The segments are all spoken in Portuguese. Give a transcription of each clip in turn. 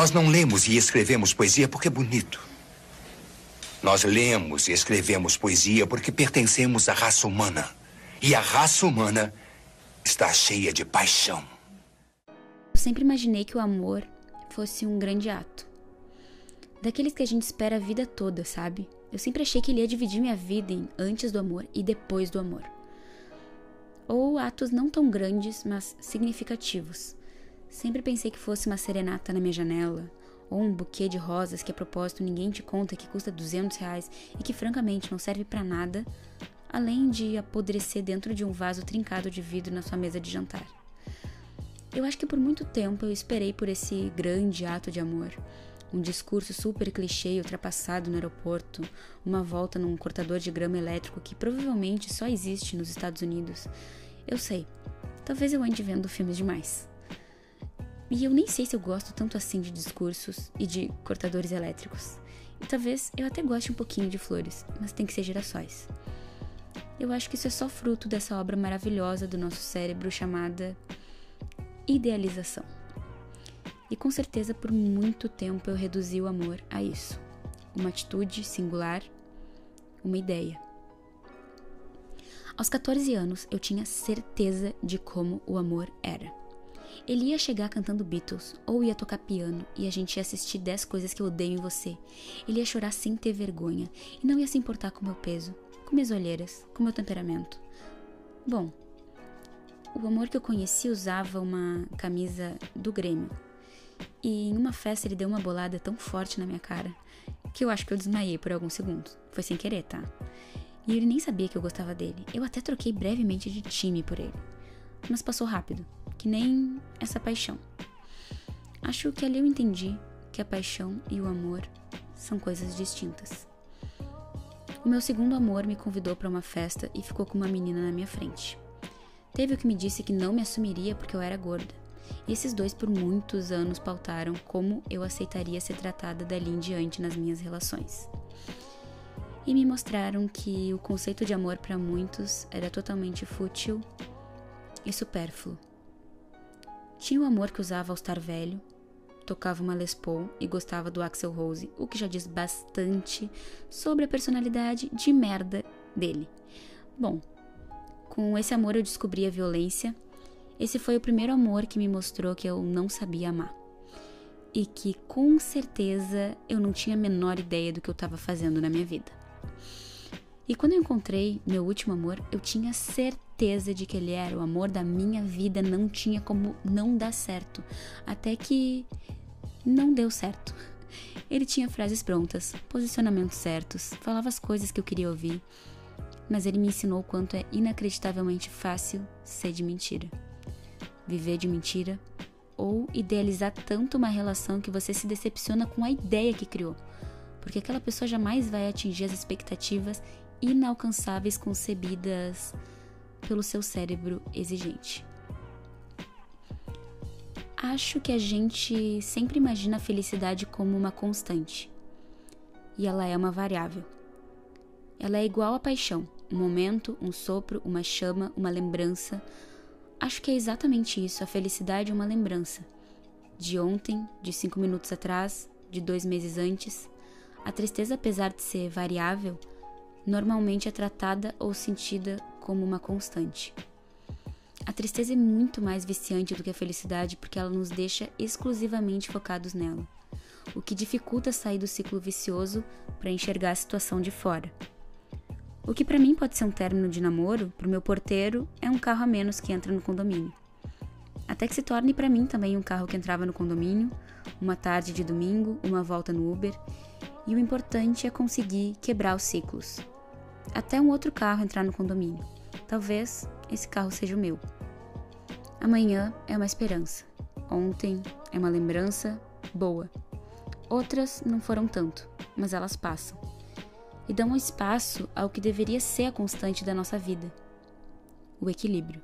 Nós não lemos e escrevemos poesia porque é bonito. Nós lemos e escrevemos poesia porque pertencemos à raça humana. E a raça humana está cheia de paixão. Eu sempre imaginei que o amor fosse um grande ato. Daqueles que a gente espera a vida toda, sabe? Eu sempre achei que ele ia dividir minha vida em antes do amor e depois do amor. Ou atos não tão grandes, mas significativos. Sempre pensei que fosse uma serenata na minha janela, ou um buquê de rosas que a propósito ninguém te conta que custa 200 reais e que francamente não serve para nada, além de apodrecer dentro de um vaso trincado de vidro na sua mesa de jantar. Eu acho que por muito tempo eu esperei por esse grande ato de amor. Um discurso super clichê e ultrapassado no aeroporto, uma volta num cortador de grama elétrico que provavelmente só existe nos Estados Unidos. Eu sei, talvez eu ande vendo filmes demais. E eu nem sei se eu gosto tanto assim de discursos e de cortadores elétricos. E talvez eu até goste um pouquinho de flores, mas tem que ser girassóis. Eu acho que isso é só fruto dessa obra maravilhosa do nosso cérebro chamada idealização. E com certeza por muito tempo eu reduzi o amor a isso. Uma atitude singular, uma ideia. Aos 14 anos eu tinha certeza de como o amor era. Ele ia chegar cantando Beatles, ou ia tocar piano, e a gente ia assistir 10 coisas que eu odeio em você. Ele ia chorar sem ter vergonha, e não ia se importar com meu peso, com minhas olheiras, com meu temperamento. Bom, o amor que eu conheci usava uma camisa do Grêmio. E em uma festa ele deu uma bolada tão forte na minha cara que eu acho que eu desmaiei por alguns segundos. Foi sem querer, tá? E ele nem sabia que eu gostava dele. Eu até troquei brevemente de time por ele. Mas passou rápido que nem essa paixão. Acho que ali eu entendi que a paixão e o amor são coisas distintas. O meu segundo amor me convidou para uma festa e ficou com uma menina na minha frente. Teve o que me disse que não me assumiria porque eu era gorda. E esses dois por muitos anos pautaram como eu aceitaria ser tratada dali em diante nas minhas relações. E me mostraram que o conceito de amor para muitos era totalmente fútil e supérfluo. Tinha o amor que usava ao estar velho, tocava uma Les Paul e gostava do Axel Rose, o que já diz bastante sobre a personalidade de merda dele. Bom, com esse amor eu descobri a violência. Esse foi o primeiro amor que me mostrou que eu não sabia amar. E que com certeza eu não tinha a menor ideia do que eu estava fazendo na minha vida. E quando eu encontrei meu último amor, eu tinha certeza de que ele era o amor da minha vida, não tinha como não dar certo. Até que não deu certo. Ele tinha frases prontas, posicionamentos certos, falava as coisas que eu queria ouvir, mas ele me ensinou o quanto é inacreditavelmente fácil ser de mentira. Viver de mentira ou idealizar tanto uma relação que você se decepciona com a ideia que criou, porque aquela pessoa jamais vai atingir as expectativas inalcançáveis concebidas pelo seu cérebro exigente. Acho que a gente sempre imagina a felicidade como uma constante. E ela é uma variável. Ela é igual à paixão, um momento, um sopro, uma chama, uma lembrança. Acho que é exatamente isso, a felicidade é uma lembrança. De ontem, de cinco minutos atrás, de dois meses antes. A tristeza, apesar de ser variável, normalmente é tratada ou sentida como uma constante. A tristeza é muito mais viciante do que a felicidade porque ela nos deixa exclusivamente focados nela, o que dificulta sair do ciclo vicioso para enxergar a situação de fora. O que para mim pode ser um término de namoro, para o meu porteiro é um carro a menos que entra no condomínio. Até que se torne para mim também um carro que entrava no condomínio, uma tarde de domingo, uma volta no Uber, e o importante é conseguir quebrar os ciclos, até um outro carro entrar no condomínio. Talvez esse carro seja o meu. Amanhã é uma esperança. Ontem é uma lembrança boa. Outras não foram tanto, mas elas passam. E dão espaço ao que deveria ser a constante da nossa vida: o equilíbrio.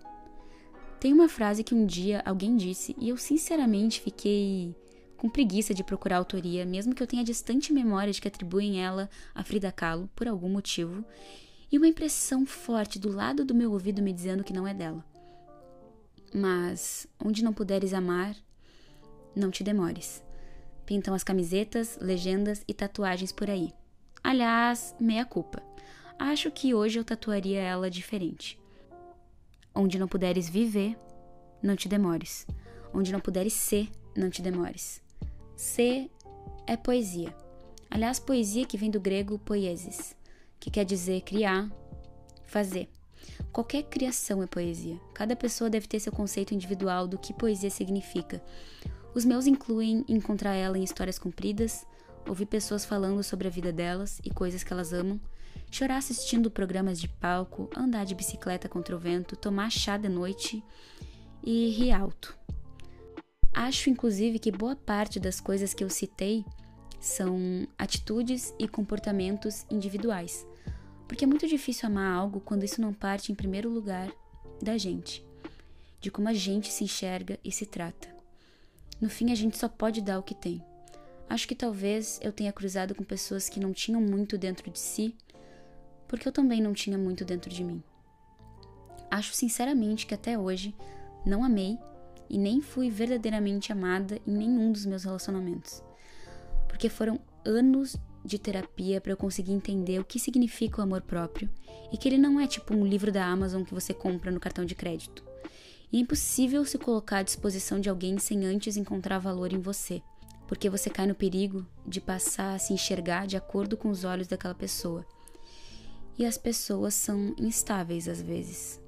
Tem uma frase que um dia alguém disse e eu sinceramente fiquei com preguiça de procurar autoria, mesmo que eu tenha distante memória de que atribuem ela a Frida Kahlo por algum motivo, e uma impressão forte do lado do meu ouvido me dizendo que não é dela. Mas onde não puderes amar, não te demores. pintam as camisetas, legendas e tatuagens por aí. Aliás, meia culpa. Acho que hoje eu tatuaria ela diferente. Onde não puderes viver, não te demores. Onde não puderes ser, não te demores. Ser é poesia. Aliás, poesia que vem do grego poiesis, que quer dizer criar, fazer. Qualquer criação é poesia. Cada pessoa deve ter seu conceito individual do que poesia significa. Os meus incluem encontrar ela em histórias compridas, ouvir pessoas falando sobre a vida delas e coisas que elas amam, chorar assistindo programas de palco, andar de bicicleta contra o vento, tomar chá de noite e rir alto. Acho, inclusive, que boa parte das coisas que eu citei são atitudes e comportamentos individuais, porque é muito difícil amar algo quando isso não parte, em primeiro lugar, da gente, de como a gente se enxerga e se trata. No fim, a gente só pode dar o que tem. Acho que talvez eu tenha cruzado com pessoas que não tinham muito dentro de si, porque eu também não tinha muito dentro de mim. Acho sinceramente que até hoje não amei e nem fui verdadeiramente amada em nenhum dos meus relacionamentos. Porque foram anos de terapia para eu conseguir entender o que significa o amor próprio e que ele não é tipo um livro da Amazon que você compra no cartão de crédito. E é impossível se colocar à disposição de alguém sem antes encontrar valor em você, porque você cai no perigo de passar a se enxergar de acordo com os olhos daquela pessoa. E as pessoas são instáveis às vezes.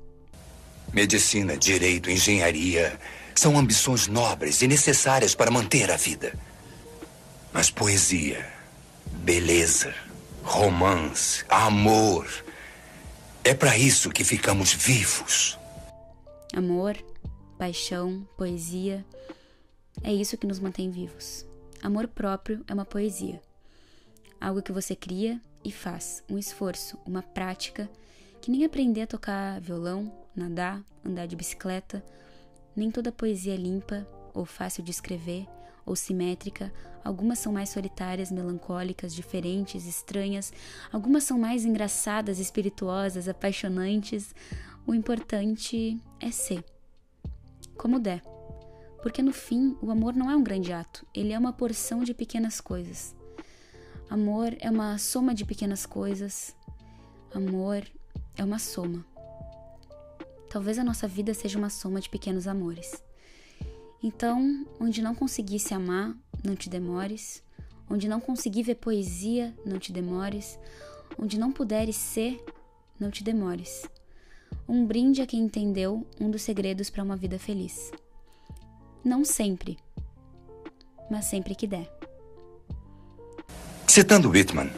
Medicina, direito, engenharia são ambições nobres e necessárias para manter a vida. Mas poesia, beleza, romance, amor. É para isso que ficamos vivos. Amor, paixão, poesia. É isso que nos mantém vivos. Amor próprio é uma poesia. Algo que você cria e faz, um esforço, uma prática, que nem aprender a tocar violão, nadar, andar de bicicleta. Nem toda poesia é limpa ou fácil de escrever ou simétrica, algumas são mais solitárias, melancólicas, diferentes, estranhas, algumas são mais engraçadas, espirituosas, apaixonantes. O importante é ser. Como der. Porque no fim, o amor não é um grande ato, ele é uma porção de pequenas coisas. Amor é uma soma de pequenas coisas. Amor é uma soma. Talvez a nossa vida seja uma soma de pequenos amores. Então, onde não conseguir se amar, não te demores. Onde não conseguir ver poesia, não te demores. Onde não puderes ser, não te demores. Um brinde a quem entendeu um dos segredos para uma vida feliz. Não sempre, mas sempre que der. Citando Whitman,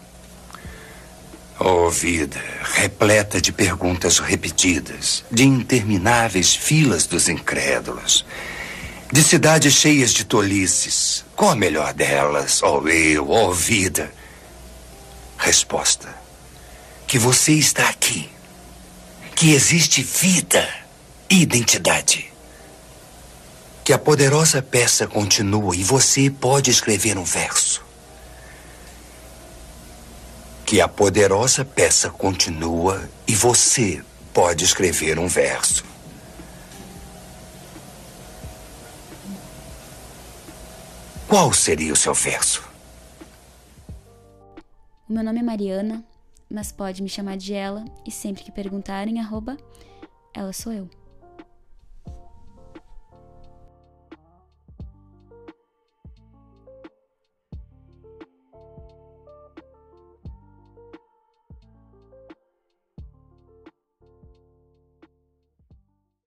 Oh, vida, repleta de perguntas repetidas, de intermináveis filas dos incrédulos, de cidades cheias de tolices. Qual a melhor delas, oh eu, oh vida? Resposta: que você está aqui, que existe vida e identidade. Que a poderosa peça continua e você pode escrever um verso que a poderosa peça continua e você pode escrever um verso. Qual seria o seu verso? O meu nome é Mariana, mas pode me chamar de ela e sempre que perguntarem, arroba, ela sou eu.